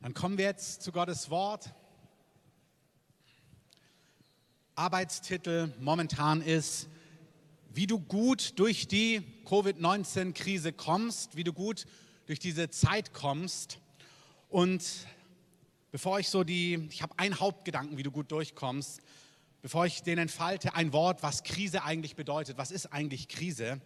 Dann kommen wir jetzt zu Gottes Wort. Arbeitstitel momentan ist, wie du gut durch die Covid-19-Krise kommst, wie du gut durch diese Zeit kommst. Und bevor ich so die, ich habe einen Hauptgedanken, wie du gut durchkommst, bevor ich den entfalte, ein Wort, was Krise eigentlich bedeutet. Was ist eigentlich Krise?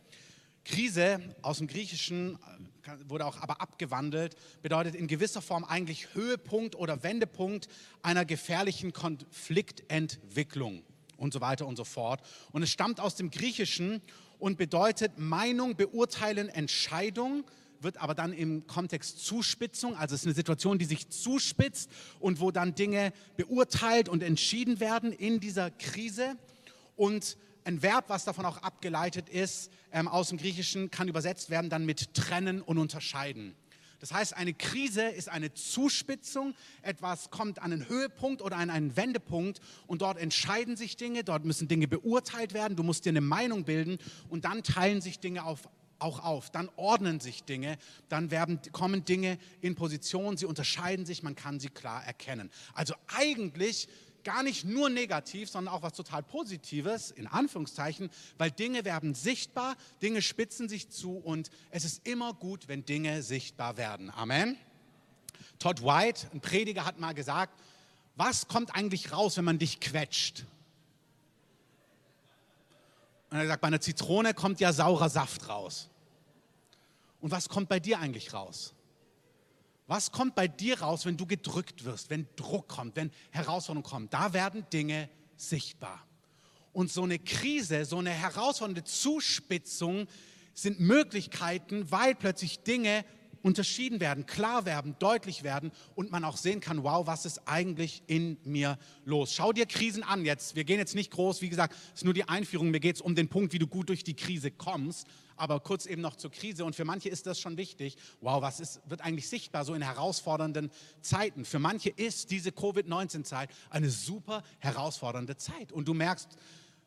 Aus dem Griechischen äh, wurde auch aber abgewandelt, bedeutet in gewisser Form eigentlich Höhepunkt oder Wendepunkt einer gefährlichen Konfliktentwicklung und so weiter und so fort. Und es stammt aus dem Griechischen und bedeutet Meinung, Beurteilen, Entscheidung, wird aber dann im Kontext Zuspitzung, also es ist eine Situation, die sich zuspitzt und wo dann Dinge beurteilt und entschieden werden in dieser Krise. Und ein Verb, was davon auch abgeleitet ist, ähm, aus dem Griechischen, kann übersetzt werden dann mit trennen und unterscheiden. Das heißt, eine Krise ist eine Zuspitzung, etwas kommt an einen Höhepunkt oder an einen Wendepunkt und dort entscheiden sich Dinge, dort müssen Dinge beurteilt werden, du musst dir eine Meinung bilden und dann teilen sich Dinge auf, auch auf, dann ordnen sich Dinge, dann werden, kommen Dinge in Position, sie unterscheiden sich, man kann sie klar erkennen. Also eigentlich gar nicht nur negativ, sondern auch was total Positives, in Anführungszeichen, weil Dinge werden sichtbar, Dinge spitzen sich zu und es ist immer gut, wenn Dinge sichtbar werden. Amen. Todd White, ein Prediger, hat mal gesagt, was kommt eigentlich raus, wenn man dich quetscht? Und er sagt, bei einer Zitrone kommt ja saurer Saft raus. Und was kommt bei dir eigentlich raus? Was kommt bei dir raus, wenn du gedrückt wirst, wenn Druck kommt, wenn Herausforderungen kommen? Da werden Dinge sichtbar. Und so eine Krise, so eine herausfordernde Zuspitzung sind Möglichkeiten, weil plötzlich Dinge unterschieden werden, klar werden, deutlich werden und man auch sehen kann, wow, was ist eigentlich in mir los? Schau dir Krisen an jetzt. Wir gehen jetzt nicht groß, wie gesagt, es ist nur die Einführung. Mir geht es um den Punkt, wie du gut durch die Krise kommst. Aber kurz eben noch zur Krise. Und für manche ist das schon wichtig. Wow, was ist, wird eigentlich sichtbar so in herausfordernden Zeiten? Für manche ist diese Covid-19-Zeit eine super herausfordernde Zeit. Und du merkst,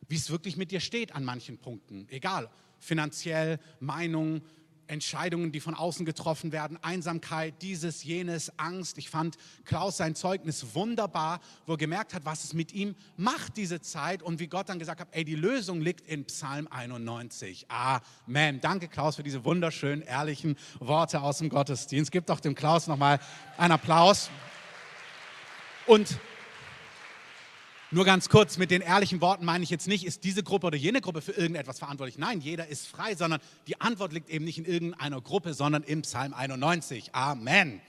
wie es wirklich mit dir steht an manchen Punkten. Egal, finanziell, Meinung, Entscheidungen, die von außen getroffen werden, Einsamkeit, dieses, jenes, Angst. Ich fand Klaus sein Zeugnis wunderbar, wo er gemerkt hat, was es mit ihm macht, diese Zeit und wie Gott dann gesagt hat, ey, die Lösung liegt in Psalm 91. Amen. Danke, Klaus, für diese wunderschönen, ehrlichen Worte aus dem Gottesdienst. Gib doch dem Klaus nochmal einen Applaus. Und nur ganz kurz, mit den ehrlichen Worten meine ich jetzt nicht, ist diese Gruppe oder jene Gruppe für irgendetwas verantwortlich. Nein, jeder ist frei, sondern die Antwort liegt eben nicht in irgendeiner Gruppe, sondern im Psalm 91. Amen.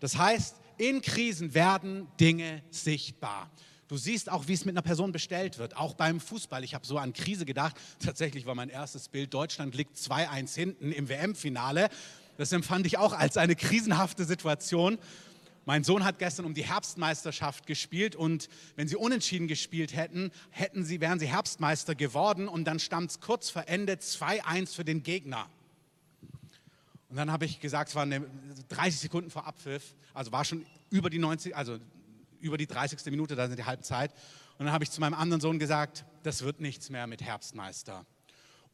Das heißt, in Krisen werden Dinge sichtbar. Du siehst auch, wie es mit einer Person bestellt wird, auch beim Fußball. Ich habe so an Krise gedacht. Tatsächlich war mein erstes Bild, Deutschland liegt 2-1 hinten im WM-Finale. Das empfand ich auch als eine krisenhafte Situation. Mein Sohn hat gestern um die Herbstmeisterschaft gespielt und wenn sie unentschieden gespielt hätten, hätten sie, wären sie Herbstmeister geworden und dann stand es kurz vor Ende 2-1 für den Gegner. Und dann habe ich gesagt, es waren 30 Sekunden vor Abpfiff, also war schon über die 90, also über die 30. Minute, da sind die Halbzeit. Und dann habe ich zu meinem anderen Sohn gesagt, das wird nichts mehr mit Herbstmeister.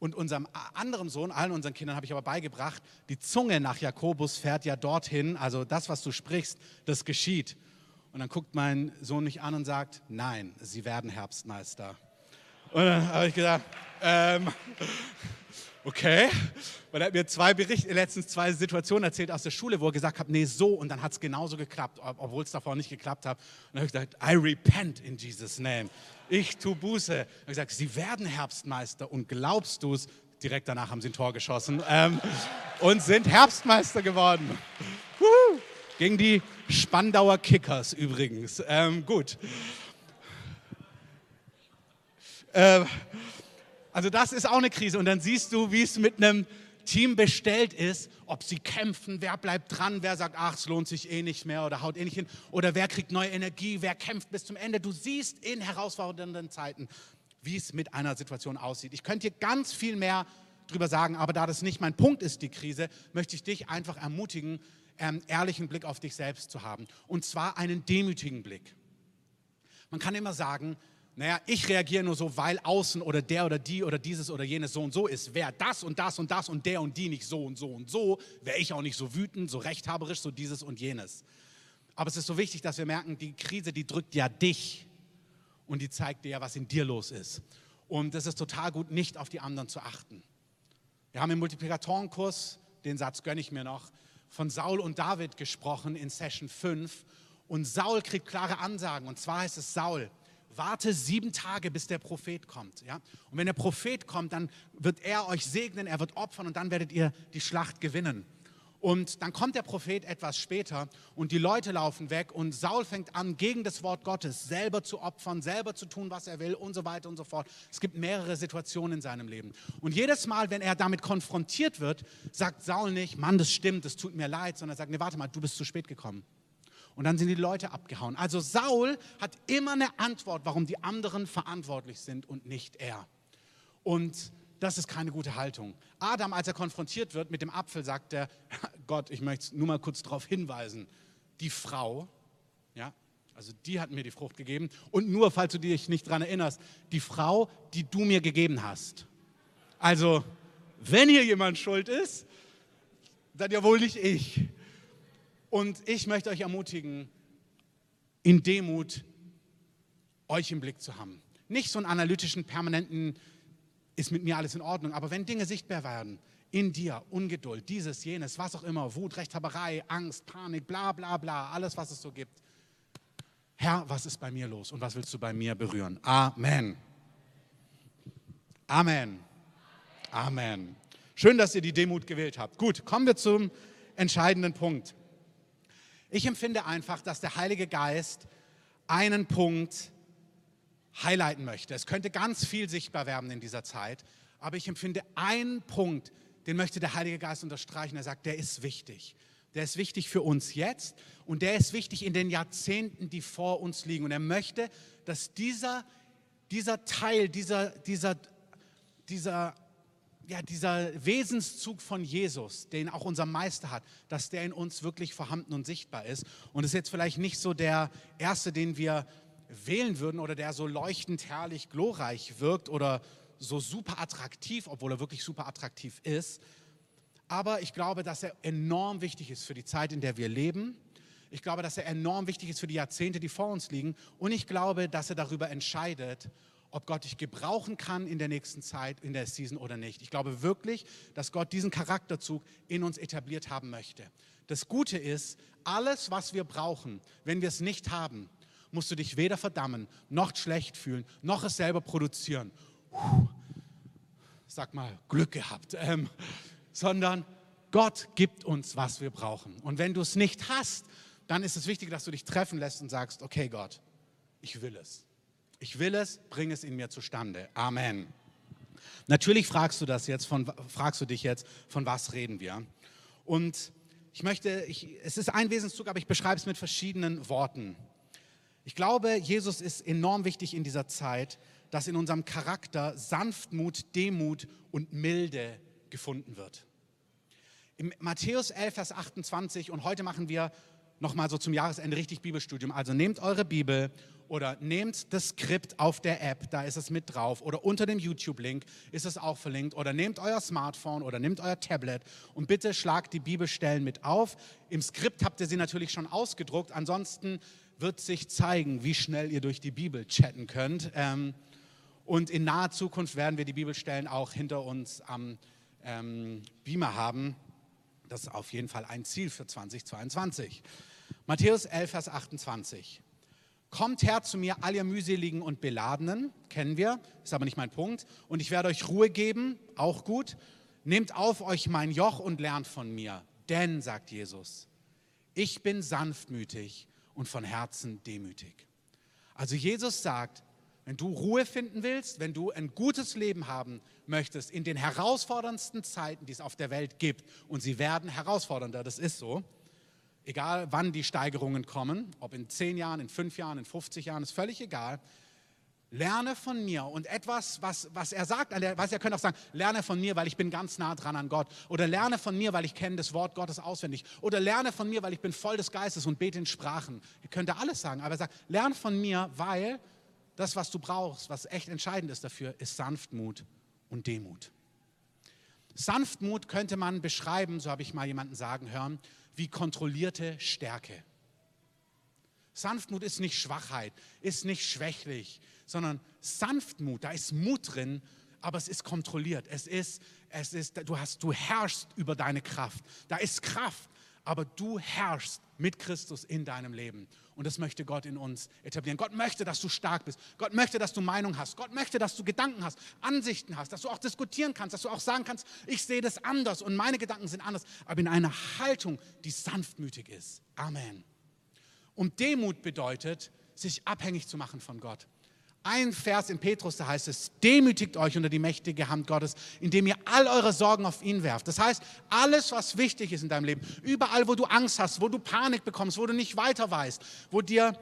Und unserem anderen Sohn, allen unseren Kindern habe ich aber beigebracht, die Zunge nach Jakobus fährt ja dorthin, also das, was du sprichst, das geschieht. Und dann guckt mein Sohn mich an und sagt, nein, sie werden Herbstmeister. Und dann habe ich gesagt, ähm, okay. Weil er hat mir zwei Berichte, letztens zwei Situationen erzählt aus der Schule, wo er gesagt hat, nee, so und dann hat es genauso geklappt, obwohl es davor nicht geklappt hat. Und dann habe ich gesagt, I repent in Jesus' name ich tu Buße. Er hat gesagt, sie werden Herbstmeister und glaubst du es? Direkt danach haben sie ein Tor geschossen ähm, und sind Herbstmeister geworden. Woo! Gegen die Spandauer Kickers übrigens. Ähm, gut. Äh, also das ist auch eine Krise. Und dann siehst du, wie es mit einem Team bestellt ist, ob sie kämpfen, wer bleibt dran, wer sagt, ach, es lohnt sich eh nicht mehr oder haut eh nicht hin, oder wer kriegt neue Energie, wer kämpft bis zum Ende. Du siehst in herausfordernden Zeiten, wie es mit einer Situation aussieht. Ich könnte hier ganz viel mehr drüber sagen, aber da das nicht mein Punkt ist, die Krise, möchte ich dich einfach ermutigen, ähm, ehrlichen Blick auf dich selbst zu haben. Und zwar einen demütigen Blick. Man kann immer sagen, naja, ich reagiere nur so, weil außen oder der oder die oder dieses oder jenes so und so ist. Wäre das und das und das und der und die nicht so und so und so, wäre ich auch nicht so wütend, so rechthaberisch, so dieses und jenes. Aber es ist so wichtig, dass wir merken, die Krise, die drückt ja dich und die zeigt dir ja, was in dir los ist. Und es ist total gut, nicht auf die anderen zu achten. Wir haben im Multiplikatorenkurs, den Satz gönne ich mir noch, von Saul und David gesprochen in Session 5. Und Saul kriegt klare Ansagen. Und zwar heißt es Saul, warte sieben Tage, bis der Prophet kommt. Ja? Und wenn der Prophet kommt, dann wird er euch segnen, er wird opfern und dann werdet ihr die Schlacht gewinnen. Und dann kommt der Prophet etwas später und die Leute laufen weg und Saul fängt an, gegen das Wort Gottes selber zu opfern, selber zu tun, was er will und so weiter und so fort. Es gibt mehrere Situationen in seinem Leben. Und jedes Mal, wenn er damit konfrontiert wird, sagt Saul nicht, Mann, das stimmt, das tut mir leid, sondern er sagt, nee, warte mal, du bist zu spät gekommen. Und dann sind die Leute abgehauen. Also Saul hat immer eine Antwort, warum die anderen verantwortlich sind und nicht er. Und das ist keine gute Haltung. Adam, als er konfrontiert wird mit dem Apfel, sagt er, Gott, ich möchte nur mal kurz darauf hinweisen, die Frau, ja, also die hat mir die Frucht gegeben. Und nur, falls du dich nicht daran erinnerst, die Frau, die du mir gegeben hast. Also, wenn hier jemand schuld ist, dann ja wohl nicht ich. Und ich möchte euch ermutigen, in Demut euch im Blick zu haben. Nicht so einen analytischen, permanenten ist mit mir alles in Ordnung. Aber wenn Dinge sichtbar werden, in dir, Ungeduld, dieses, jenes, was auch immer, Wut, Rechthaberei, Angst, Panik, bla bla bla, alles, was es so gibt. Herr, was ist bei mir los und was willst du bei mir berühren? Amen. Amen. Amen. Schön, dass ihr die Demut gewählt habt. Gut, kommen wir zum entscheidenden Punkt. Ich empfinde einfach, dass der Heilige Geist einen Punkt highlighten möchte. Es könnte ganz viel sichtbar werden in dieser Zeit, aber ich empfinde einen Punkt, den möchte der Heilige Geist unterstreichen. Er sagt, der ist wichtig. Der ist wichtig für uns jetzt und der ist wichtig in den Jahrzehnten, die vor uns liegen. Und er möchte, dass dieser, dieser Teil, dieser, dieser, dieser, ja, dieser Wesenszug von Jesus, den auch unser Meister hat, dass der in uns wirklich vorhanden und sichtbar ist. Und ist jetzt vielleicht nicht so der erste, den wir wählen würden oder der so leuchtend herrlich glorreich wirkt oder so super attraktiv, obwohl er wirklich super attraktiv ist. Aber ich glaube, dass er enorm wichtig ist für die Zeit, in der wir leben. Ich glaube, dass er enorm wichtig ist für die Jahrzehnte, die vor uns liegen. Und ich glaube, dass er darüber entscheidet, ob Gott dich gebrauchen kann in der nächsten Zeit, in der Season oder nicht. Ich glaube wirklich, dass Gott diesen Charakterzug in uns etabliert haben möchte. Das Gute ist, alles, was wir brauchen, wenn wir es nicht haben, musst du dich weder verdammen, noch schlecht fühlen, noch es selber produzieren. Puh, sag mal, Glück gehabt. Ähm, sondern Gott gibt uns, was wir brauchen. Und wenn du es nicht hast, dann ist es wichtig, dass du dich treffen lässt und sagst, okay Gott, ich will es. Ich will es, bring es in mir zustande. Amen. Natürlich fragst du das jetzt, von, fragst du dich jetzt, von was reden wir? Und ich möchte, ich, es ist ein Wesenszug, aber ich beschreibe es mit verschiedenen Worten. Ich glaube, Jesus ist enorm wichtig in dieser Zeit, dass in unserem Charakter Sanftmut, Demut und Milde gefunden wird. Im Matthäus 11, Vers 28 und heute machen wir nochmal so zum Jahresende richtig Bibelstudium. Also nehmt eure Bibel oder nehmt das Skript auf der App, da ist es mit drauf oder unter dem YouTube-Link ist es auch verlinkt oder nehmt euer Smartphone oder nehmt euer Tablet und bitte schlagt die Bibelstellen mit auf. Im Skript habt ihr sie natürlich schon ausgedruckt, ansonsten wird sich zeigen, wie schnell ihr durch die Bibel chatten könnt. Ähm, und in naher Zukunft werden wir die Bibelstellen auch hinter uns am ähm, Beamer haben. Das ist auf jeden Fall ein Ziel für 2022. Matthäus 11, Vers 28. Kommt her zu mir, all ihr mühseligen und beladenen, kennen wir, ist aber nicht mein Punkt. Und ich werde euch Ruhe geben, auch gut. Nehmt auf euch mein Joch und lernt von mir. Denn, sagt Jesus, ich bin sanftmütig und von Herzen demütig. Also Jesus sagt, wenn du Ruhe finden willst, wenn du ein gutes Leben haben möchtest in den herausforderndsten Zeiten, die es auf der Welt gibt, und sie werden herausfordernder, das ist so, egal wann die Steigerungen kommen, ob in 10 Jahren, in 5 Jahren, in 50 Jahren, ist völlig egal, lerne von mir und etwas, was, was er sagt, was er könnte auch sagen, lerne von mir, weil ich bin ganz nah dran an Gott oder lerne von mir, weil ich kenne das Wort Gottes auswendig oder lerne von mir, weil ich bin voll des Geistes und bete in Sprachen. Ihr könnt alles sagen, aber er sagt, lerne von mir, weil das, was du brauchst, was echt entscheidend ist dafür, ist Sanftmut und Demut. Sanftmut könnte man beschreiben, so habe ich mal jemanden sagen hören, wie kontrollierte Stärke. Sanftmut ist nicht Schwachheit, ist nicht schwächlich, sondern Sanftmut, da ist Mut drin, aber es ist kontrolliert. Es ist, es ist, du hast, du herrschst über deine Kraft. Da ist Kraft, aber du herrschst mit Christus in deinem Leben. Und das möchte Gott in uns etablieren. Gott möchte, dass du stark bist. Gott möchte, dass du Meinung hast. Gott möchte, dass du Gedanken hast, Ansichten hast, dass du auch diskutieren kannst, dass du auch sagen kannst, ich sehe das anders und meine Gedanken sind anders, aber in einer Haltung, die sanftmütig ist. Amen. Und Demut bedeutet, sich abhängig zu machen von Gott. Ein Vers in Petrus, da heißt es, demütigt euch unter die mächtige Hand Gottes, indem ihr all eure Sorgen auf ihn werft. Das heißt, alles, was wichtig ist in deinem Leben, überall, wo du Angst hast, wo du Panik bekommst, wo du nicht weiter weißt, wo dir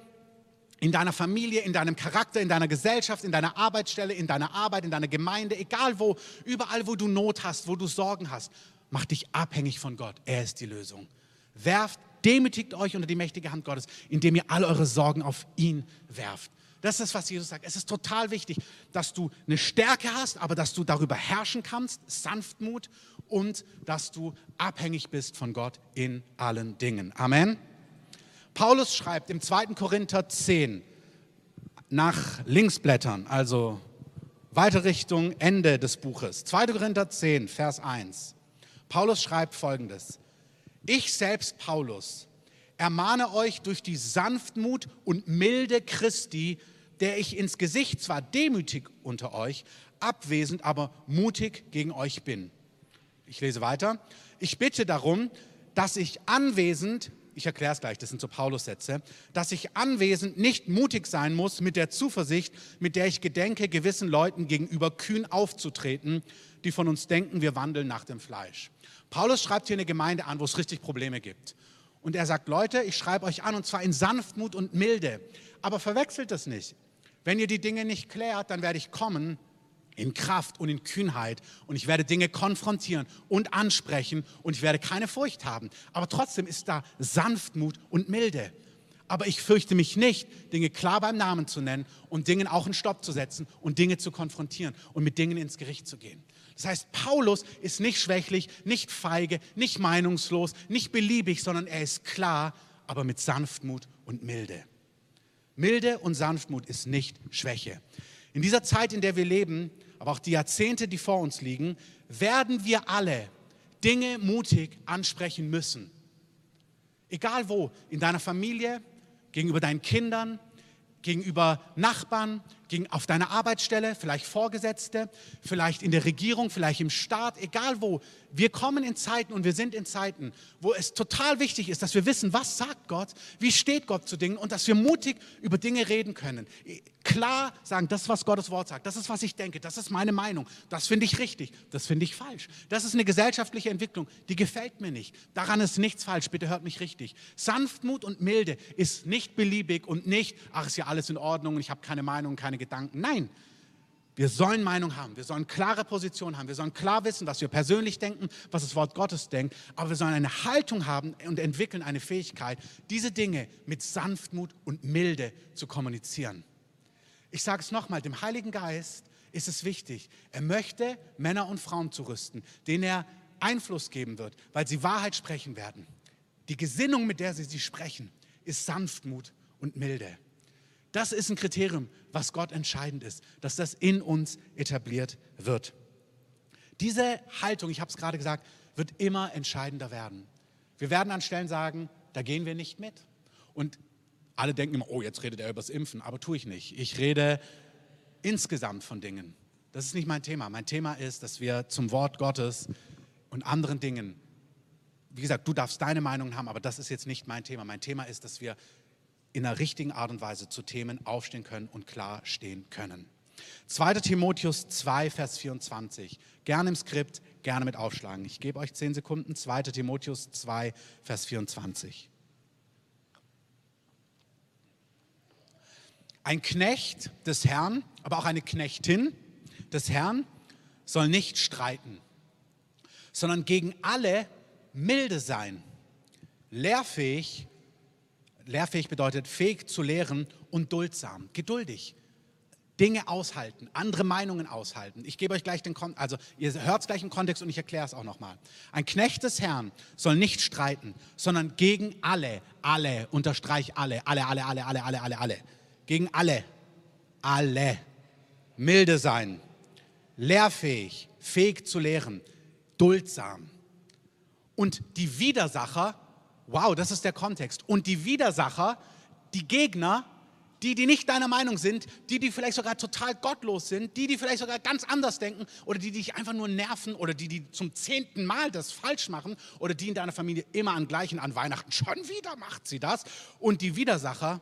in deiner Familie, in deinem Charakter, in deiner Gesellschaft, in deiner Arbeitsstelle, in deiner Arbeit, in deiner Gemeinde, egal wo, überall, wo du Not hast, wo du Sorgen hast, mach dich abhängig von Gott. Er ist die Lösung. Werft, demütigt euch unter die mächtige Hand Gottes, indem ihr all eure Sorgen auf ihn werft. Das ist, was Jesus sagt. Es ist total wichtig, dass du eine Stärke hast, aber dass du darüber herrschen kannst, Sanftmut und dass du abhängig bist von Gott in allen Dingen. Amen. Paulus schreibt im 2. Korinther 10 nach links blättern, also weiter Richtung Ende des Buches. 2. Korinther 10, Vers 1. Paulus schreibt folgendes. Ich selbst, Paulus, ermahne euch durch die Sanftmut und Milde Christi, der ich ins Gesicht zwar demütig unter euch, abwesend, aber mutig gegen euch bin. Ich lese weiter. Ich bitte darum, dass ich anwesend, ich erkläre es gleich, das sind so Paulus-Sätze, dass ich anwesend nicht mutig sein muss mit der Zuversicht, mit der ich gedenke, gewissen Leuten gegenüber kühn aufzutreten, die von uns denken, wir wandeln nach dem Fleisch. Paulus schreibt hier eine Gemeinde an, wo es richtig Probleme gibt. Und er sagt, Leute, ich schreibe euch an und zwar in Sanftmut und Milde. Aber verwechselt das nicht. Wenn ihr die Dinge nicht klärt, dann werde ich kommen in Kraft und in Kühnheit und ich werde Dinge konfrontieren und ansprechen und ich werde keine Furcht haben. Aber trotzdem ist da Sanftmut und Milde. Aber ich fürchte mich nicht, Dinge klar beim Namen zu nennen und Dingen auch einen Stopp zu setzen und Dinge zu konfrontieren und mit Dingen ins Gericht zu gehen. Das heißt, Paulus ist nicht schwächlich, nicht feige, nicht meinungslos, nicht beliebig, sondern er ist klar, aber mit Sanftmut und Milde. Milde und Sanftmut ist nicht Schwäche. In dieser Zeit, in der wir leben, aber auch die Jahrzehnte, die vor uns liegen, werden wir alle Dinge mutig ansprechen müssen. Egal wo, in deiner Familie, gegenüber deinen Kindern, gegenüber Nachbarn, auf deiner Arbeitsstelle, vielleicht Vorgesetzte, vielleicht in der Regierung, vielleicht im Staat, egal wo. Wir kommen in Zeiten und wir sind in Zeiten, wo es total wichtig ist, dass wir wissen, was sagt Gott, wie steht Gott zu Dingen und dass wir mutig über Dinge reden können. Klar sagen, das ist, was Gottes Wort sagt, das ist, was ich denke, das ist meine Meinung, das finde ich richtig, das finde ich falsch. Das ist eine gesellschaftliche Entwicklung, die gefällt mir nicht. Daran ist nichts falsch, bitte hört mich richtig. Sanftmut und Milde ist nicht beliebig und nicht, ach, ist ja alles in Ordnung und ich habe keine Meinung, keine Gedanken. Nein, wir sollen Meinung haben, wir sollen klare Position haben, wir sollen klar wissen, was wir persönlich denken, was das Wort Gottes denkt, aber wir sollen eine Haltung haben und entwickeln eine Fähigkeit, diese Dinge mit Sanftmut und Milde zu kommunizieren. Ich sage es nochmal, dem Heiligen Geist ist es wichtig, er möchte Männer und Frauen zurüsten, denen er Einfluss geben wird, weil sie Wahrheit sprechen werden. Die Gesinnung, mit der sie sie sprechen, ist Sanftmut und Milde. Das ist ein Kriterium, was Gott entscheidend ist, dass das in uns etabliert wird. Diese Haltung, ich habe es gerade gesagt, wird immer entscheidender werden. Wir werden an Stellen sagen, da gehen wir nicht mit. Und alle denken immer, oh, jetzt redet er über das Impfen, aber tue ich nicht. Ich rede insgesamt von Dingen. Das ist nicht mein Thema. Mein Thema ist, dass wir zum Wort Gottes und anderen Dingen, wie gesagt, du darfst deine Meinung haben, aber das ist jetzt nicht mein Thema. Mein Thema ist, dass wir in einer richtigen Art und Weise zu Themen aufstehen können und klar stehen können. 2. Timotheus 2, Vers 24. Gerne im Skript, gerne mit aufschlagen. Ich gebe euch 10 Sekunden. 2. Timotheus 2, Vers 24. Ein Knecht des Herrn, aber auch eine Knechtin des Herrn soll nicht streiten, sondern gegen alle milde sein, lehrfähig Lehrfähig bedeutet fähig zu lehren und duldsam, geduldig. Dinge aushalten, andere Meinungen aushalten. Ich gebe euch gleich den Kontext, also ihr hört es gleich im Kontext und ich erkläre es auch nochmal. Ein Knecht des Herrn soll nicht streiten, sondern gegen alle, alle, unterstreich alle, alle, alle, alle, alle, alle, alle, alle. Gegen alle, alle. Milde sein, lehrfähig, fähig zu lehren, duldsam. Und die Widersacher wow, das ist der Kontext, und die Widersacher, die Gegner, die, die nicht deiner Meinung sind, die, die vielleicht sogar total gottlos sind, die, die vielleicht sogar ganz anders denken oder die, die dich einfach nur nerven oder die, die zum zehnten Mal das falsch machen oder die in deiner Familie immer an gleichen, an Weihnachten. Schon wieder macht sie das. Und die Widersacher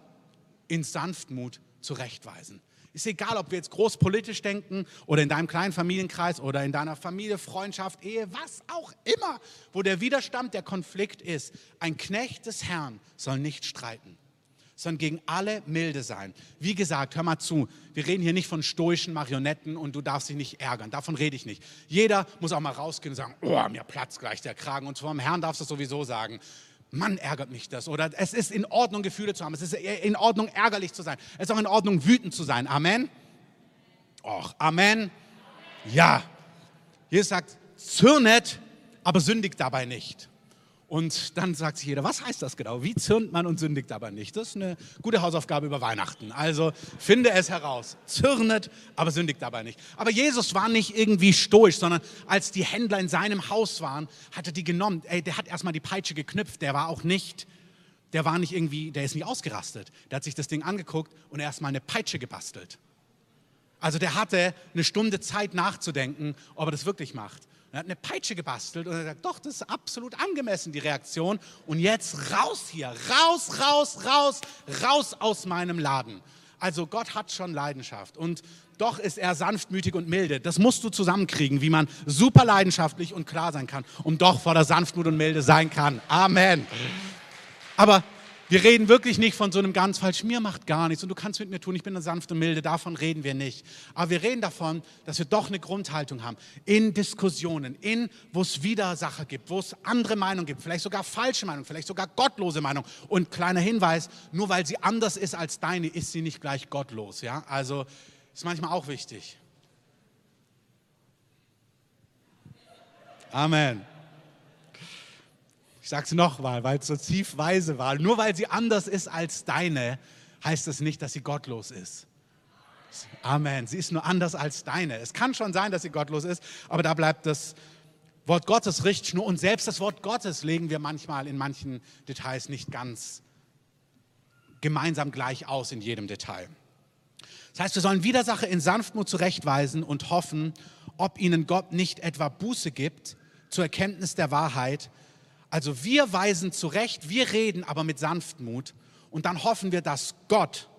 in Sanftmut zurechtweisen. Ist egal, ob wir jetzt großpolitisch denken oder in deinem kleinen Familienkreis oder in deiner Familie, Freundschaft, Ehe, was auch immer, wo der Widerstand, der Konflikt ist. Ein Knecht des Herrn soll nicht streiten sondern gegen alle milde sein. Wie gesagt, hör mal zu, wir reden hier nicht von stoischen Marionetten und du darfst dich nicht ärgern. Davon rede ich nicht. Jeder muss auch mal rausgehen und sagen, oh, mir platzt gleich der Kragen. Und vom Herrn darfst du sowieso sagen. Mann, ärgert mich das. Oder es ist in Ordnung, Gefühle zu haben. Es ist in Ordnung, ärgerlich zu sein. Es ist auch in Ordnung, wütend zu sein. Amen. Och, Amen. Ja. Jesus sagt, zürnet, aber sündigt dabei nicht. Und dann sagt sich jeder, was heißt das genau? Wie zürnt man und sündigt aber nicht? Das ist eine gute Hausaufgabe über Weihnachten. Also finde es heraus. Zürnet, aber sündigt dabei nicht. Aber Jesus war nicht irgendwie stoisch, sondern als die Händler in seinem Haus waren, hat er die genommen. Ey, der hat erstmal die Peitsche geknüpft. Der war auch nicht, der war nicht irgendwie, der ist nicht ausgerastet. Der hat sich das Ding angeguckt und erstmal eine Peitsche gebastelt. Also der hatte eine Stunde Zeit nachzudenken, ob er das wirklich macht. Er hat eine Peitsche gebastelt und er sagt, doch, das ist absolut angemessen, die Reaktion. Und jetzt raus hier, raus, raus, raus, raus aus meinem Laden. Also Gott hat schon Leidenschaft und doch ist er sanftmütig und milde. Das musst du zusammenkriegen, wie man super leidenschaftlich und klar sein kann und doch vor der Sanftmut und Milde sein kann. Amen. Aber wir reden wirklich nicht von so einem ganz falsch, mir macht gar nichts und du kannst mit mir tun, ich bin eine sanfte Milde, davon reden wir nicht. Aber wir reden davon, dass wir doch eine Grundhaltung haben in Diskussionen, in wo es Widersacher gibt, wo es andere Meinungen gibt, vielleicht sogar falsche Meinungen, vielleicht sogar gottlose Meinungen. Und kleiner Hinweis, nur weil sie anders ist als deine, ist sie nicht gleich gottlos. Ja? Also ist manchmal auch wichtig. Amen. Ich sage es nochmal, weil es so tiefweise war. Nur weil sie anders ist als deine, heißt das nicht, dass sie gottlos ist. Amen. Sie ist nur anders als deine. Es kann schon sein, dass sie gottlos ist, aber da bleibt das Wort Gottes Richtschnur. Und selbst das Wort Gottes legen wir manchmal in manchen Details nicht ganz gemeinsam gleich aus in jedem Detail. Das heißt, wir sollen Widersacher in Sanftmut zurechtweisen und hoffen, ob ihnen Gott nicht etwa Buße gibt zur Erkenntnis der Wahrheit, also wir weisen zurecht, wir reden aber mit Sanftmut und dann hoffen wir, dass Gott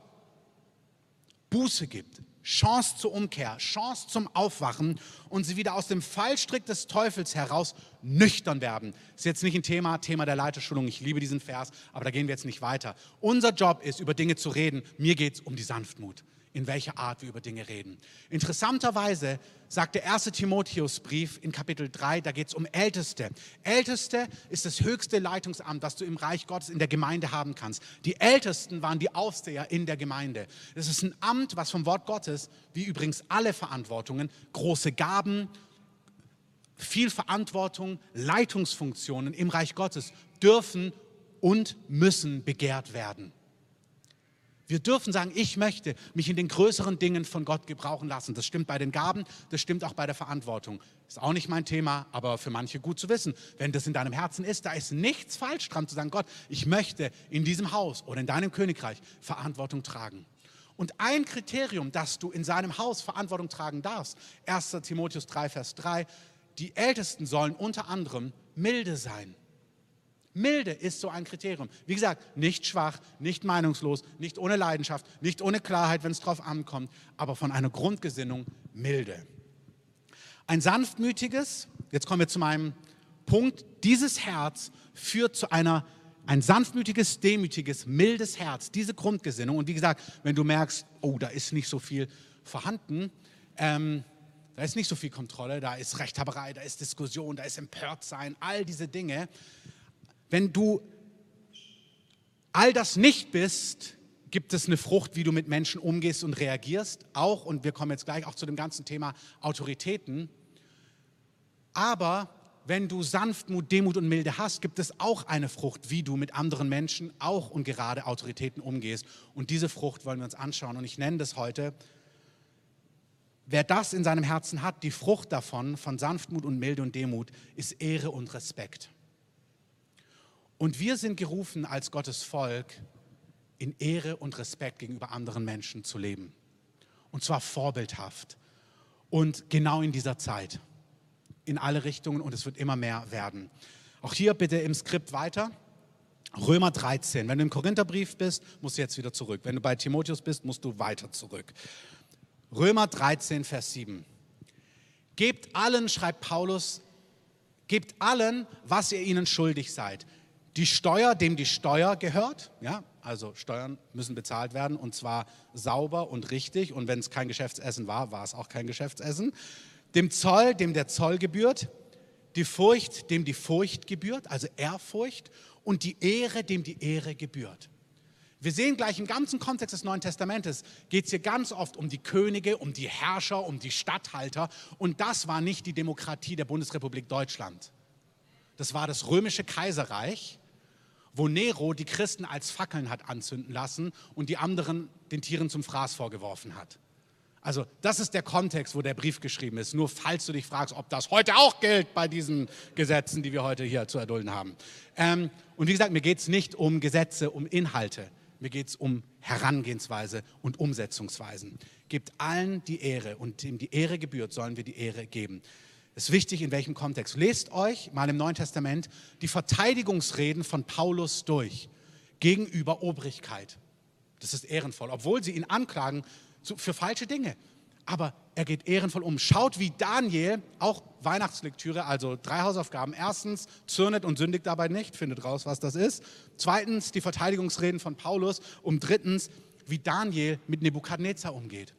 Buße gibt, Chance zur Umkehr, Chance zum Aufwachen und sie wieder aus dem Fallstrick des Teufels heraus nüchtern werden. Ist jetzt nicht ein Thema, Thema der Leiterschulung. Ich liebe diesen Vers, aber da gehen wir jetzt nicht weiter. Unser Job ist, über Dinge zu reden. Mir geht es um die Sanftmut in welcher Art wir über Dinge reden. Interessanterweise sagt der erste Timotheusbrief in Kapitel 3, da geht es um Älteste. Älteste ist das höchste Leitungsamt, das du im Reich Gottes in der Gemeinde haben kannst. Die Ältesten waren die Aufseher in der Gemeinde. Es ist ein Amt, was vom Wort Gottes, wie übrigens alle Verantwortungen, große Gaben, viel Verantwortung, Leitungsfunktionen im Reich Gottes dürfen und müssen begehrt werden. Wir dürfen sagen, ich möchte mich in den größeren Dingen von Gott gebrauchen lassen. Das stimmt bei den Gaben, das stimmt auch bei der Verantwortung. Ist auch nicht mein Thema, aber für manche gut zu wissen. Wenn das in deinem Herzen ist, da ist nichts falsch dran zu sagen, Gott, ich möchte in diesem Haus oder in deinem Königreich Verantwortung tragen. Und ein Kriterium, dass du in seinem Haus Verantwortung tragen darfst, 1 Timotheus 3, Vers 3, die Ältesten sollen unter anderem milde sein. Milde ist so ein Kriterium. Wie gesagt, nicht schwach, nicht meinungslos, nicht ohne Leidenschaft, nicht ohne Klarheit, wenn es drauf ankommt, aber von einer Grundgesinnung milde. Ein sanftmütiges, jetzt kommen wir zu meinem Punkt, dieses Herz führt zu einer, ein sanftmütiges, demütiges, mildes Herz, diese Grundgesinnung. Und wie gesagt, wenn du merkst, oh, da ist nicht so viel vorhanden, ähm, da ist nicht so viel Kontrolle, da ist Rechthaberei, da ist Diskussion, da ist Empörtsein, all diese Dinge, wenn du all das nicht bist, gibt es eine Frucht, wie du mit Menschen umgehst und reagierst, auch, und wir kommen jetzt gleich auch zu dem ganzen Thema Autoritäten. Aber wenn du Sanftmut, Demut und Milde hast, gibt es auch eine Frucht, wie du mit anderen Menschen auch und gerade Autoritäten umgehst. Und diese Frucht wollen wir uns anschauen. Und ich nenne das heute, wer das in seinem Herzen hat, die Frucht davon, von Sanftmut und Milde und Demut, ist Ehre und Respekt. Und wir sind gerufen als Gottes Volk, in Ehre und Respekt gegenüber anderen Menschen zu leben. Und zwar vorbildhaft. Und genau in dieser Zeit. In alle Richtungen und es wird immer mehr werden. Auch hier bitte im Skript weiter. Römer 13. Wenn du im Korintherbrief bist, musst du jetzt wieder zurück. Wenn du bei Timotheus bist, musst du weiter zurück. Römer 13, Vers 7. Gebt allen, schreibt Paulus, gebt allen, was ihr ihnen schuldig seid. Die Steuer, dem die Steuer gehört, ja, also Steuern müssen bezahlt werden und zwar sauber und richtig. Und wenn es kein Geschäftsessen war, war es auch kein Geschäftsessen. Dem Zoll, dem der Zoll gebührt. Die Furcht, dem die Furcht gebührt, also Ehrfurcht. Und die Ehre, dem die Ehre gebührt. Wir sehen gleich im ganzen Kontext des Neuen Testamentes, geht es hier ganz oft um die Könige, um die Herrscher, um die Statthalter. Und das war nicht die Demokratie der Bundesrepublik Deutschland. Das war das römische Kaiserreich wo Nero die Christen als Fackeln hat anzünden lassen und die anderen den Tieren zum Fraß vorgeworfen hat. Also das ist der Kontext, wo der Brief geschrieben ist. Nur falls du dich fragst, ob das heute auch gilt bei diesen Gesetzen, die wir heute hier zu erdulden haben. Ähm, und wie gesagt, mir geht es nicht um Gesetze, um Inhalte. Mir geht es um Herangehensweise und Umsetzungsweisen. Gebt allen die Ehre und dem die Ehre gebührt, sollen wir die Ehre geben. Ist wichtig, in welchem Kontext. Lest euch mal im Neuen Testament die Verteidigungsreden von Paulus durch gegenüber Obrigkeit. Das ist ehrenvoll, obwohl sie ihn anklagen für falsche Dinge. Aber er geht ehrenvoll um. Schaut, wie Daniel, auch Weihnachtslektüre, also drei Hausaufgaben. Erstens, zürnet und sündigt dabei nicht, findet raus, was das ist. Zweitens, die Verteidigungsreden von Paulus. Und drittens, wie Daniel mit Nebukadnezar umgeht.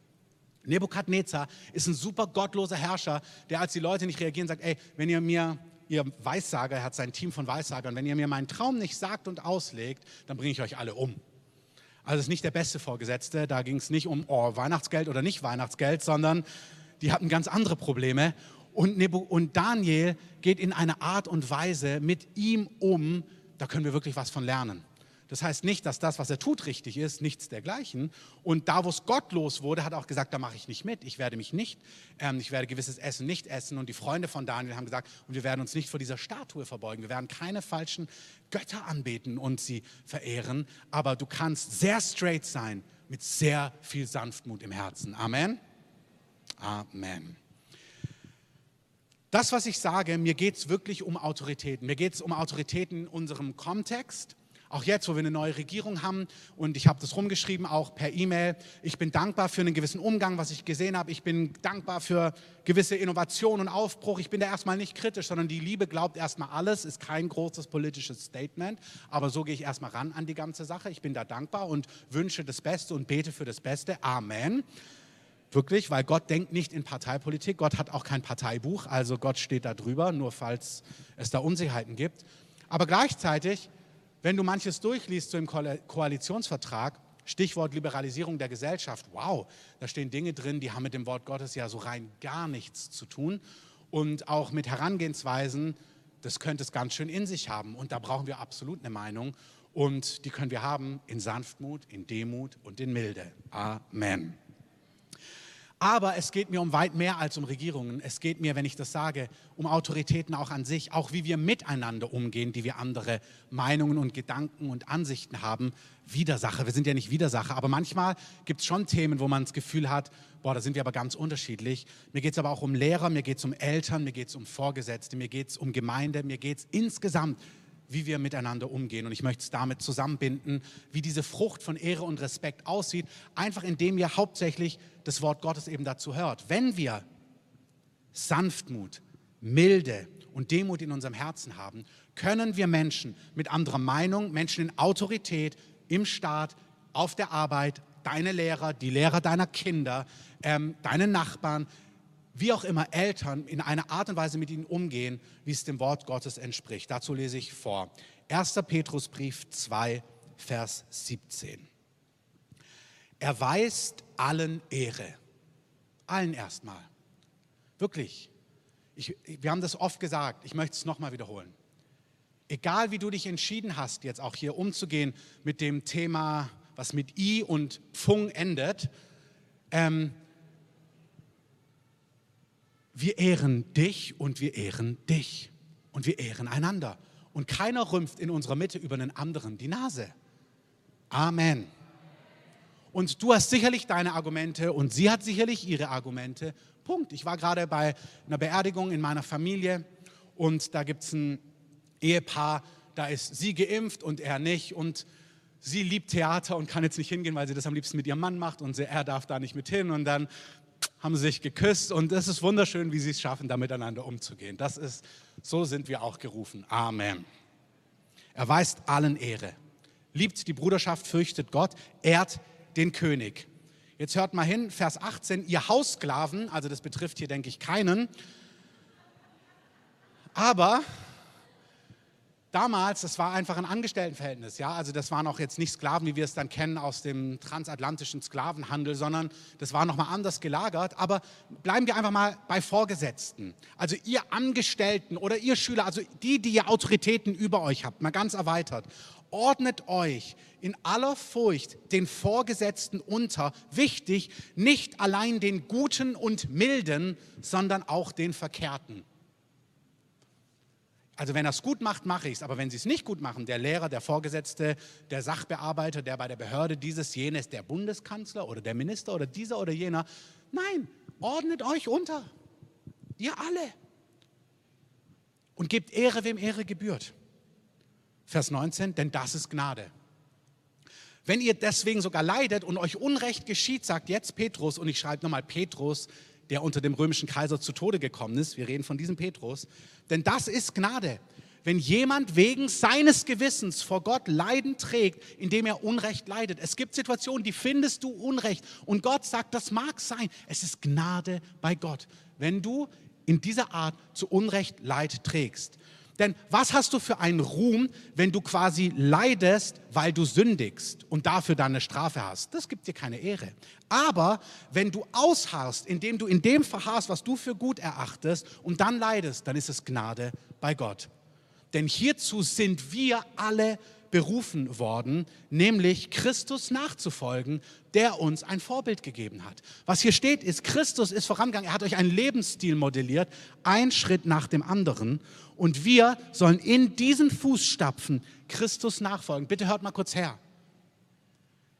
Nebukadnezar ist ein super gottloser Herrscher, der als die Leute nicht reagieren, sagt, ey, wenn ihr mir, ihr Weissager, er hat sein Team von Weissagern, wenn ihr mir meinen Traum nicht sagt und auslegt, dann bringe ich euch alle um. Also ist nicht der beste Vorgesetzte, da ging es nicht um oh, Weihnachtsgeld oder nicht Weihnachtsgeld, sondern die hatten ganz andere Probleme. Und, Nebu und Daniel geht in eine Art und Weise mit ihm um, da können wir wirklich was von lernen. Das heißt nicht, dass das, was er tut, richtig ist, nichts dergleichen. Und da, wo es gottlos wurde, hat er auch gesagt, da mache ich nicht mit. Ich werde mich nicht, ähm, ich werde gewisses Essen nicht essen. Und die Freunde von Daniel haben gesagt, und wir werden uns nicht vor dieser Statue verbeugen. Wir werden keine falschen Götter anbeten und sie verehren. Aber du kannst sehr straight sein mit sehr viel Sanftmut im Herzen. Amen. Amen. Das, was ich sage, mir geht es wirklich um Autoritäten. Mir geht es um Autoritäten in unserem Kontext auch jetzt, wo wir eine neue Regierung haben und ich habe das rumgeschrieben, auch per E-Mail. Ich bin dankbar für einen gewissen Umgang, was ich gesehen habe. Ich bin dankbar für gewisse Innovation und Aufbruch. Ich bin da erstmal nicht kritisch, sondern die Liebe glaubt erstmal alles, ist kein großes politisches Statement. Aber so gehe ich erstmal ran an die ganze Sache. Ich bin da dankbar und wünsche das Beste und bete für das Beste. Amen. Wirklich, weil Gott denkt nicht in Parteipolitik. Gott hat auch kein Parteibuch, also Gott steht da drüber, nur falls es da Unsicherheiten gibt. Aber gleichzeitig wenn du manches durchliest so im Koalitionsvertrag, Stichwort Liberalisierung der Gesellschaft, wow, da stehen Dinge drin, die haben mit dem Wort Gottes ja so rein gar nichts zu tun. Und auch mit Herangehensweisen, das könnte es ganz schön in sich haben. Und da brauchen wir absolut eine Meinung. Und die können wir haben in Sanftmut, in Demut und in Milde. Amen. Aber es geht mir um weit mehr als um Regierungen. Es geht mir, wenn ich das sage, um Autoritäten auch an sich, auch wie wir miteinander umgehen, die wir andere Meinungen und Gedanken und Ansichten haben. Widersacher, wir sind ja nicht Widersacher, aber manchmal gibt es schon Themen, wo man das Gefühl hat, boah, da sind wir aber ganz unterschiedlich. Mir geht es aber auch um Lehrer, mir geht es um Eltern, mir geht es um Vorgesetzte, mir geht es um Gemeinde, mir geht es insgesamt wie wir miteinander umgehen. Und ich möchte es damit zusammenbinden, wie diese Frucht von Ehre und Respekt aussieht, einfach indem ihr hauptsächlich das Wort Gottes eben dazu hört. Wenn wir Sanftmut, Milde und Demut in unserem Herzen haben, können wir Menschen mit anderer Meinung, Menschen in Autorität, im Staat, auf der Arbeit, deine Lehrer, die Lehrer deiner Kinder, ähm, deine Nachbarn, wie auch immer Eltern in einer Art und Weise mit ihnen umgehen, wie es dem Wort Gottes entspricht. Dazu lese ich vor. 1. Petrusbrief 2, Vers 17. erweist allen Ehre. Allen erstmal. Wirklich. Ich, wir haben das oft gesagt, ich möchte es nochmal wiederholen. Egal wie du dich entschieden hast, jetzt auch hier umzugehen mit dem Thema, was mit I und Pfung endet, ähm, wir ehren dich und wir ehren dich und wir ehren einander. Und keiner rümpft in unserer Mitte über einen anderen die Nase. Amen. Und du hast sicherlich deine Argumente und sie hat sicherlich ihre Argumente. Punkt. Ich war gerade bei einer Beerdigung in meiner Familie und da gibt es ein Ehepaar, da ist sie geimpft und er nicht und sie liebt Theater und kann jetzt nicht hingehen, weil sie das am liebsten mit ihrem Mann macht und er darf da nicht mit hin und dann haben sie sich geküsst und es ist wunderschön, wie sie es schaffen, da miteinander umzugehen. Das ist, so sind wir auch gerufen. Amen. Er weist allen Ehre, liebt die Bruderschaft, fürchtet Gott, ehrt den König. Jetzt hört mal hin, Vers 18, ihr Haussklaven, also das betrifft hier, denke ich, keinen, aber damals, das war einfach ein Angestelltenverhältnis, ja, also das waren auch jetzt nicht Sklaven, wie wir es dann kennen aus dem transatlantischen Sklavenhandel, sondern das war nochmal anders gelagert, aber bleiben wir einfach mal bei Vorgesetzten, also ihr Angestellten oder ihr Schüler, also die, die ihr Autoritäten über euch habt, mal ganz erweitert, ordnet euch in aller Furcht den Vorgesetzten unter, wichtig, nicht allein den Guten und Milden, sondern auch den Verkehrten. Also wenn er es gut macht, mache ich es. Aber wenn sie es nicht gut machen, der Lehrer, der Vorgesetzte, der Sachbearbeiter, der bei der Behörde dieses, jenes, der Bundeskanzler oder der Minister oder dieser oder jener, nein, ordnet euch unter. Ihr alle. Und gebt Ehre, wem Ehre gebührt. Vers 19, denn das ist Gnade. Wenn ihr deswegen sogar leidet und euch Unrecht geschieht, sagt jetzt Petrus, und ich schreibe nochmal Petrus, der unter dem römischen Kaiser zu Tode gekommen ist. Wir reden von diesem Petrus. Denn das ist Gnade. Wenn jemand wegen seines Gewissens vor Gott Leiden trägt, indem er Unrecht leidet. Es gibt Situationen, die findest du Unrecht. Und Gott sagt, das mag sein. Es ist Gnade bei Gott. Wenn du in dieser Art zu Unrecht Leid trägst. Denn was hast du für einen Ruhm, wenn du quasi leidest, weil du sündigst und dafür deine Strafe hast? Das gibt dir keine Ehre. Aber wenn du ausharrst, indem du in dem verharrst, was du für gut erachtest und dann leidest, dann ist es Gnade bei Gott. Denn hierzu sind wir alle berufen worden, nämlich Christus nachzufolgen, der uns ein Vorbild gegeben hat. Was hier steht, ist, Christus ist vorangegangen, er hat euch einen Lebensstil modelliert, ein Schritt nach dem anderen. Und wir sollen in diesen Fußstapfen Christus nachfolgen. Bitte hört mal kurz her.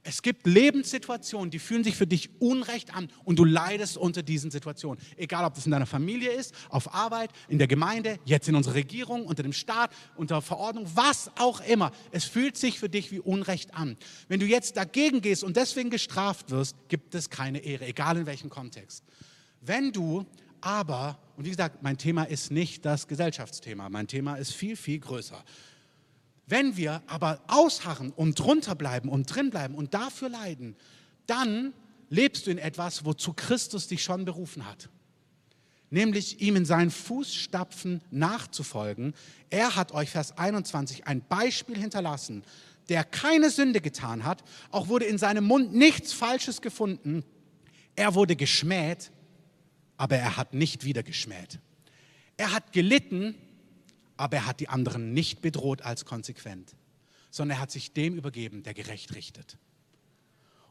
Es gibt Lebenssituationen, die fühlen sich für dich unrecht an und du leidest unter diesen Situationen. Egal, ob das in deiner Familie ist, auf Arbeit, in der Gemeinde, jetzt in unserer Regierung, unter dem Staat, unter Verordnung, was auch immer. Es fühlt sich für dich wie Unrecht an. Wenn du jetzt dagegen gehst und deswegen gestraft wirst, gibt es keine Ehre, egal in welchem Kontext. Wenn du aber, und wie gesagt, mein Thema ist nicht das Gesellschaftsthema, mein Thema ist viel, viel größer. Wenn wir aber ausharren und drunter bleiben und drin bleiben und dafür leiden, dann lebst du in etwas, wozu Christus dich schon berufen hat. Nämlich ihm in seinen Fußstapfen nachzufolgen. Er hat euch, Vers 21, ein Beispiel hinterlassen, der keine Sünde getan hat, auch wurde in seinem Mund nichts Falsches gefunden. Er wurde geschmäht, aber er hat nicht wieder geschmäht. Er hat gelitten, aber er hat die anderen nicht bedroht als konsequent, sondern er hat sich dem übergeben, der gerecht richtet.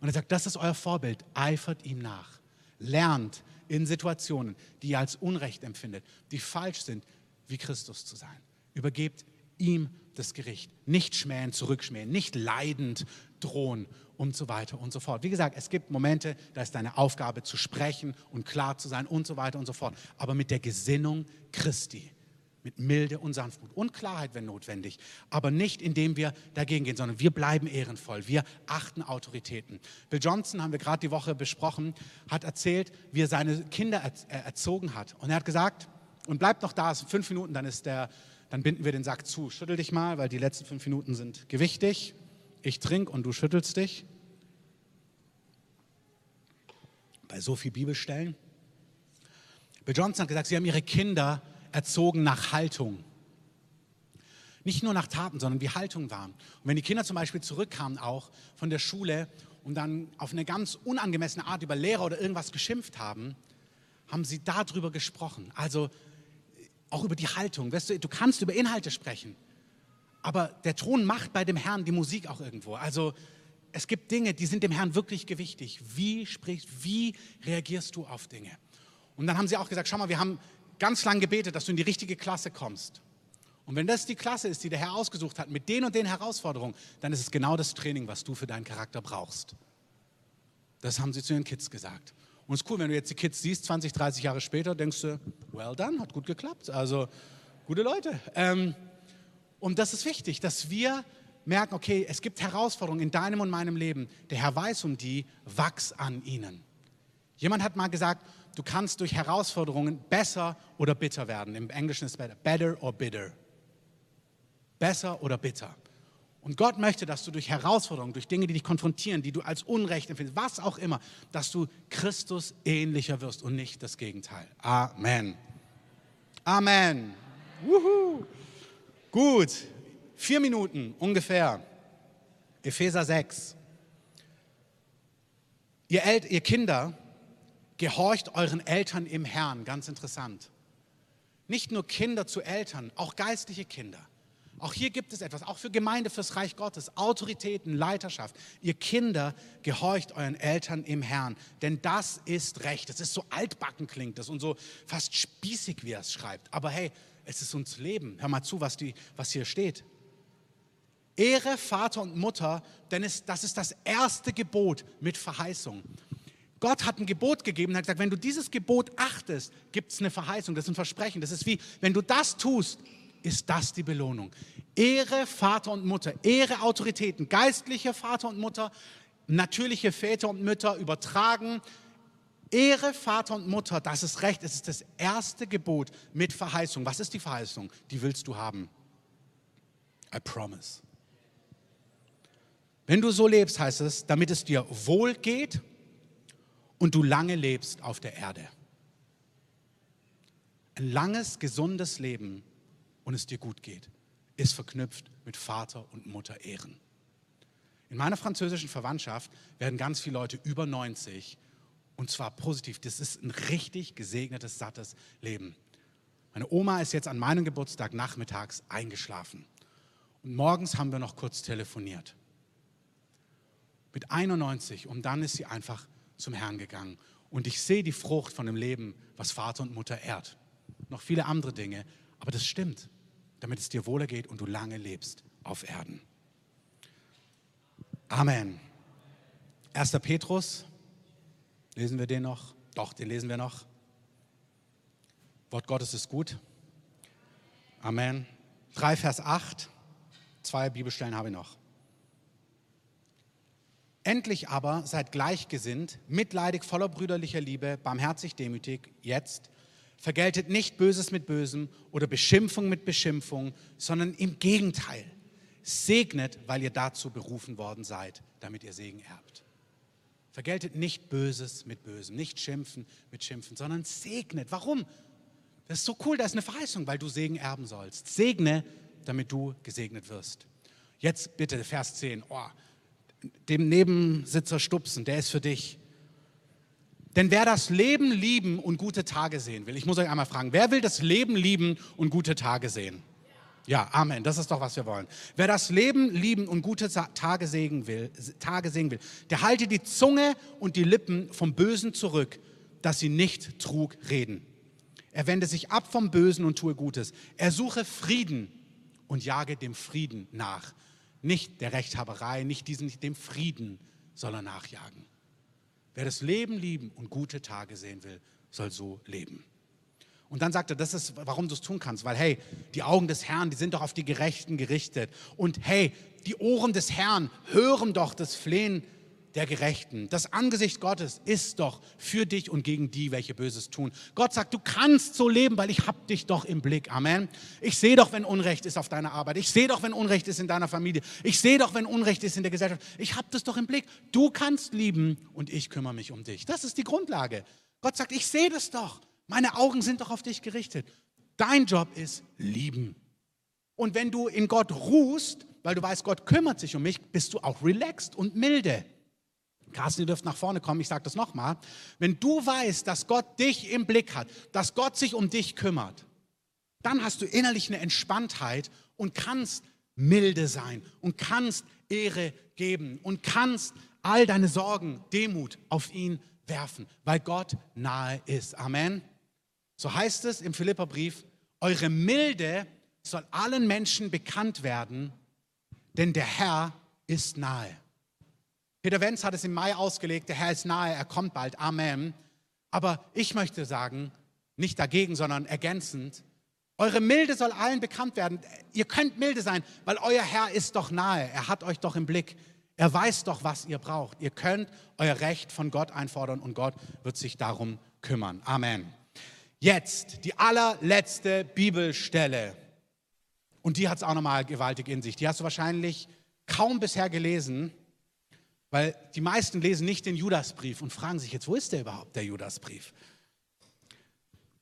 Und er sagt, das ist euer Vorbild, eifert ihm nach, lernt in Situationen, die ihr als Unrecht empfindet, die falsch sind, wie Christus zu sein. Übergebt ihm das Gericht. Nicht schmähen, zurückschmähen, nicht leidend drohen und so weiter und so fort. Wie gesagt, es gibt Momente, da ist deine Aufgabe zu sprechen und klar zu sein und so weiter und so fort. Aber mit der Gesinnung Christi mit Milde und Sanftmut und Klarheit, wenn notwendig, aber nicht indem wir dagegen gehen, sondern wir bleiben ehrenvoll, wir achten Autoritäten. Bill Johnson, haben wir gerade die Woche besprochen, hat erzählt, wie er seine Kinder äh, erzogen hat. Und er hat gesagt, und bleibt noch da, es sind fünf Minuten, dann, ist der, dann binden wir den Sack zu. Schüttel dich mal, weil die letzten fünf Minuten sind gewichtig. Ich trinke und du schüttelst dich. Bei so viel Bibelstellen. Bill Johnson hat gesagt, sie haben ihre Kinder erzogen nach Haltung. Nicht nur nach Taten, sondern wie Haltung war. Und wenn die Kinder zum Beispiel zurückkamen auch von der Schule und dann auf eine ganz unangemessene Art über Lehrer oder irgendwas geschimpft haben, haben sie darüber gesprochen. Also auch über die Haltung. Weißt du, du kannst über Inhalte sprechen, aber der Ton macht bei dem Herrn die Musik auch irgendwo. Also es gibt Dinge, die sind dem Herrn wirklich gewichtig. Wie sprichst, wie reagierst du auf Dinge? Und dann haben sie auch gesagt, schau mal, wir haben ganz lang gebetet, dass du in die richtige Klasse kommst. Und wenn das die Klasse ist, die der Herr ausgesucht hat, mit den und den Herausforderungen, dann ist es genau das Training, was du für deinen Charakter brauchst. Das haben sie zu ihren Kids gesagt. Und es ist cool, wenn du jetzt die Kids siehst, 20, 30 Jahre später, denkst du, well done, hat gut geklappt. Also gute Leute. Ähm, und das ist wichtig, dass wir merken, okay, es gibt Herausforderungen in deinem und meinem Leben. Der Herr weiß um die, wachs an ihnen. Jemand hat mal gesagt, du kannst durch Herausforderungen besser oder bitter werden. Im Englischen ist es better, better or bitter besser oder bitter. Und Gott möchte, dass du durch Herausforderungen, durch Dinge, die dich konfrontieren, die du als Unrecht empfindest, was auch immer, dass du Christus ähnlicher wirst und nicht das Gegenteil. Amen. Amen. Wuhu. Gut, vier Minuten ungefähr. Epheser 6. Ihr, El ihr Kinder, gehorcht euren Eltern im Herrn. Ganz interessant. Nicht nur Kinder zu Eltern, auch geistliche Kinder. Auch hier gibt es etwas, auch für Gemeinde, fürs Reich Gottes, Autoritäten, Leiterschaft. Ihr Kinder, gehorcht euren Eltern im Herrn, denn das ist Recht. Es ist so altbacken klingt das und so fast spießig, wie er es schreibt. Aber hey, es ist uns Leben. Hör mal zu, was, die, was hier steht. Ehre Vater und Mutter, denn es, das ist das erste Gebot mit Verheißung. Gott hat ein Gebot gegeben und hat gesagt, wenn du dieses Gebot achtest, gibt es eine Verheißung, das ist ein Versprechen. Das ist wie, wenn du das tust, ist das die Belohnung. Ehre Vater und Mutter, Ehre Autoritäten, geistliche Vater und Mutter, natürliche Väter und Mütter übertragen. Ehre Vater und Mutter, das ist recht, es ist das erste Gebot mit Verheißung. Was ist die Verheißung? Die willst du haben. I promise. Wenn du so lebst, heißt es, damit es dir wohl geht und du lange lebst auf der Erde. Ein langes, gesundes Leben und es dir gut geht, ist verknüpft mit Vater und Mutter Ehren. In meiner französischen Verwandtschaft werden ganz viele Leute über 90 und zwar positiv. Das ist ein richtig gesegnetes, sattes Leben. Meine Oma ist jetzt an meinem Geburtstag nachmittags eingeschlafen und morgens haben wir noch kurz telefoniert. Mit 91 und dann ist sie einfach zum Herrn gegangen. Und ich sehe die Frucht von dem Leben, was Vater und Mutter ehrt. Noch viele andere Dinge, aber das stimmt damit es dir wohler geht und du lange lebst auf Erden. Amen. 1. Petrus, lesen wir den noch? Doch, den lesen wir noch. Wort Gottes ist gut. Amen. 3 Vers 8, zwei Bibelstellen habe ich noch. Endlich aber seid gleichgesinnt, mitleidig, voller brüderlicher Liebe, barmherzig, demütig, jetzt Vergeltet nicht Böses mit Bösem oder Beschimpfung mit Beschimpfung, sondern im Gegenteil. Segnet, weil ihr dazu berufen worden seid, damit ihr Segen erbt. Vergeltet nicht Böses mit Bösem, nicht Schimpfen mit Schimpfen, sondern segnet. Warum? Das ist so cool, da ist eine Verheißung, weil du Segen erben sollst. Segne, damit du gesegnet wirst. Jetzt bitte Vers 10. Oh, dem Nebensitzer stupsen, der ist für dich. Denn wer das Leben lieben und gute Tage sehen will, ich muss euch einmal fragen, wer will das Leben lieben und gute Tage sehen? Ja, Amen. Das ist doch, was wir wollen. Wer das Leben lieben und gute Tage sehen will, Tage sehen will, der halte die Zunge und die Lippen vom Bösen zurück, dass sie nicht Trug reden. Er wende sich ab vom Bösen und tue Gutes. Er suche Frieden und jage dem Frieden nach. Nicht der Rechthaberei, nicht diesem, dem Frieden soll er nachjagen. Wer das Leben lieben und gute Tage sehen will, soll so leben. Und dann sagt er, das ist, warum du es tun kannst, weil hey, die Augen des Herrn, die sind doch auf die Gerechten gerichtet. Und hey, die Ohren des Herrn hören doch das Flehen der Gerechten. Das Angesicht Gottes ist doch für dich und gegen die, welche Böses tun. Gott sagt, du kannst so leben, weil ich hab dich doch im Blick. Amen. Ich sehe doch, wenn Unrecht ist auf deiner Arbeit. Ich sehe doch, wenn Unrecht ist in deiner Familie. Ich sehe doch, wenn Unrecht ist in der Gesellschaft. Ich hab das doch im Blick. Du kannst lieben und ich kümmere mich um dich. Das ist die Grundlage. Gott sagt, ich sehe das doch. Meine Augen sind doch auf dich gerichtet. Dein Job ist lieben. Und wenn du in Gott ruhst, weil du weißt, Gott kümmert sich um mich, bist du auch relaxed und milde. Carsten, ihr dürft nach vorne kommen, ich sage das nochmal. Wenn du weißt, dass Gott dich im Blick hat, dass Gott sich um dich kümmert, dann hast du innerlich eine Entspanntheit und kannst milde sein und kannst Ehre geben und kannst all deine Sorgen, Demut auf ihn werfen, weil Gott nahe ist. Amen. So heißt es im Philipperbrief, eure Milde soll allen Menschen bekannt werden, denn der Herr ist nahe. Peter Wenz hat es im Mai ausgelegt, der Herr ist nahe, er kommt bald. Amen. Aber ich möchte sagen, nicht dagegen, sondern ergänzend, eure Milde soll allen bekannt werden. Ihr könnt milde sein, weil euer Herr ist doch nahe. Er hat euch doch im Blick. Er weiß doch, was ihr braucht. Ihr könnt euer Recht von Gott einfordern und Gott wird sich darum kümmern. Amen. Jetzt die allerletzte Bibelstelle. Und die hat es auch nochmal gewaltig in sich. Die hast du wahrscheinlich kaum bisher gelesen, weil die meisten lesen nicht den Judasbrief und fragen sich jetzt, wo ist der überhaupt, der Judasbrief?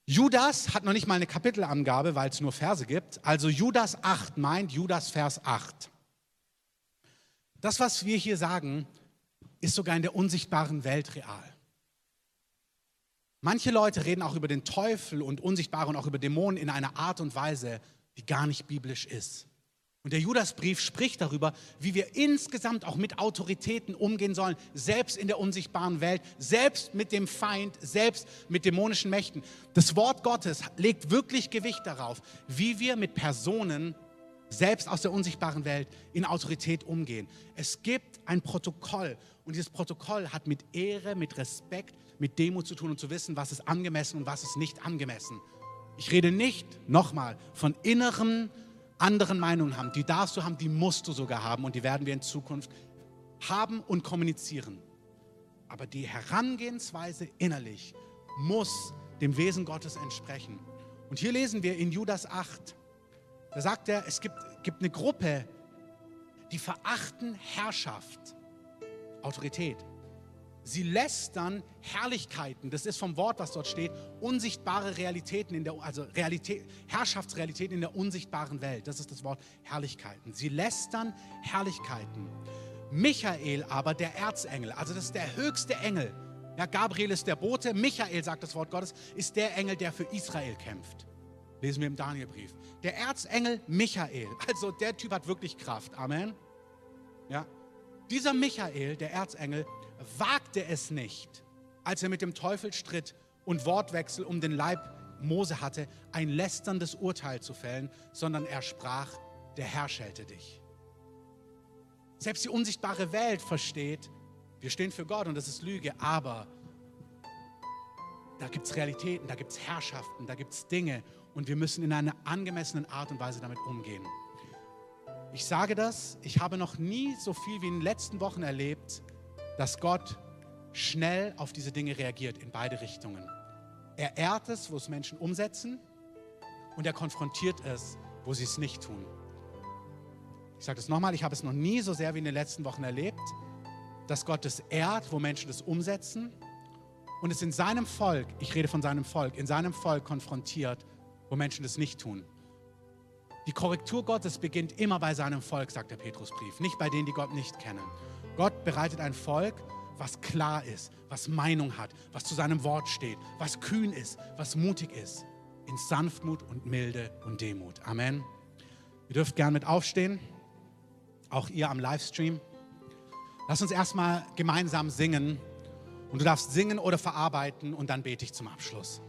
Judas hat noch nicht mal eine Kapitelangabe, weil es nur Verse gibt. Also Judas 8 meint Judas Vers 8. Das, was wir hier sagen, ist sogar in der unsichtbaren Welt real. Manche Leute reden auch über den Teufel und Unsichtbare und auch über Dämonen in einer Art und Weise, die gar nicht biblisch ist. Und der Judasbrief spricht darüber, wie wir insgesamt auch mit Autoritäten umgehen sollen, selbst in der unsichtbaren Welt, selbst mit dem Feind, selbst mit dämonischen Mächten. Das Wort Gottes legt wirklich Gewicht darauf, wie wir mit Personen selbst aus der unsichtbaren Welt in Autorität umgehen. Es gibt ein Protokoll und dieses Protokoll hat mit Ehre, mit Respekt, mit Demut zu tun und zu wissen, was ist angemessen und was ist nicht angemessen. Ich rede nicht nochmal von inneren, anderen Meinungen haben. Die darfst du haben, die musst du sogar haben und die werden wir in Zukunft haben und kommunizieren. Aber die Herangehensweise innerlich muss dem Wesen Gottes entsprechen. Und hier lesen wir in Judas 8, da sagt er, es gibt, gibt eine Gruppe, die verachten Herrschaft, Autorität. Sie lästern Herrlichkeiten, das ist vom Wort, was dort steht, unsichtbare Realitäten in der, also Realität, Herrschaftsrealitäten in der unsichtbaren Welt. Das ist das Wort Herrlichkeiten. Sie lästern Herrlichkeiten. Michael aber, der Erzengel, also das ist der höchste Engel. Ja, Gabriel ist der Bote, Michael, sagt das Wort Gottes, ist der Engel, der für Israel kämpft. Lesen wir im Danielbrief. Der Erzengel Michael, also der Typ hat wirklich Kraft. Amen. Ja. Dieser Michael, der Erzengel, wagte es nicht, als er mit dem Teufel stritt und Wortwechsel um den Leib Mose hatte, ein lästerndes Urteil zu fällen, sondern er sprach, der Herr schelte dich. Selbst die unsichtbare Welt versteht, wir stehen für Gott und das ist Lüge, aber da gibt es Realitäten, da gibt es Herrschaften, da gibt es Dinge und wir müssen in einer angemessenen Art und Weise damit umgehen. Ich sage das, ich habe noch nie so viel wie in den letzten Wochen erlebt, dass Gott schnell auf diese Dinge reagiert in beide Richtungen. Er ehrt es, wo es Menschen umsetzen und er konfrontiert es, wo sie es nicht tun. Ich sage das nochmal, ich habe es noch nie so sehr wie in den letzten Wochen erlebt, dass Gott es ehrt, wo Menschen es umsetzen und es in seinem Volk, ich rede von seinem Volk, in seinem Volk konfrontiert, wo Menschen es nicht tun. Die Korrektur Gottes beginnt immer bei seinem Volk, sagt der Petrusbrief, nicht bei denen, die Gott nicht kennen. Gott bereitet ein Volk, was klar ist, was Meinung hat, was zu seinem Wort steht, was kühn ist, was mutig ist, in Sanftmut und Milde und Demut. Amen. Ihr dürft gern mit aufstehen, auch ihr am Livestream. Lass uns erstmal gemeinsam singen und du darfst singen oder verarbeiten und dann bete ich zum Abschluss.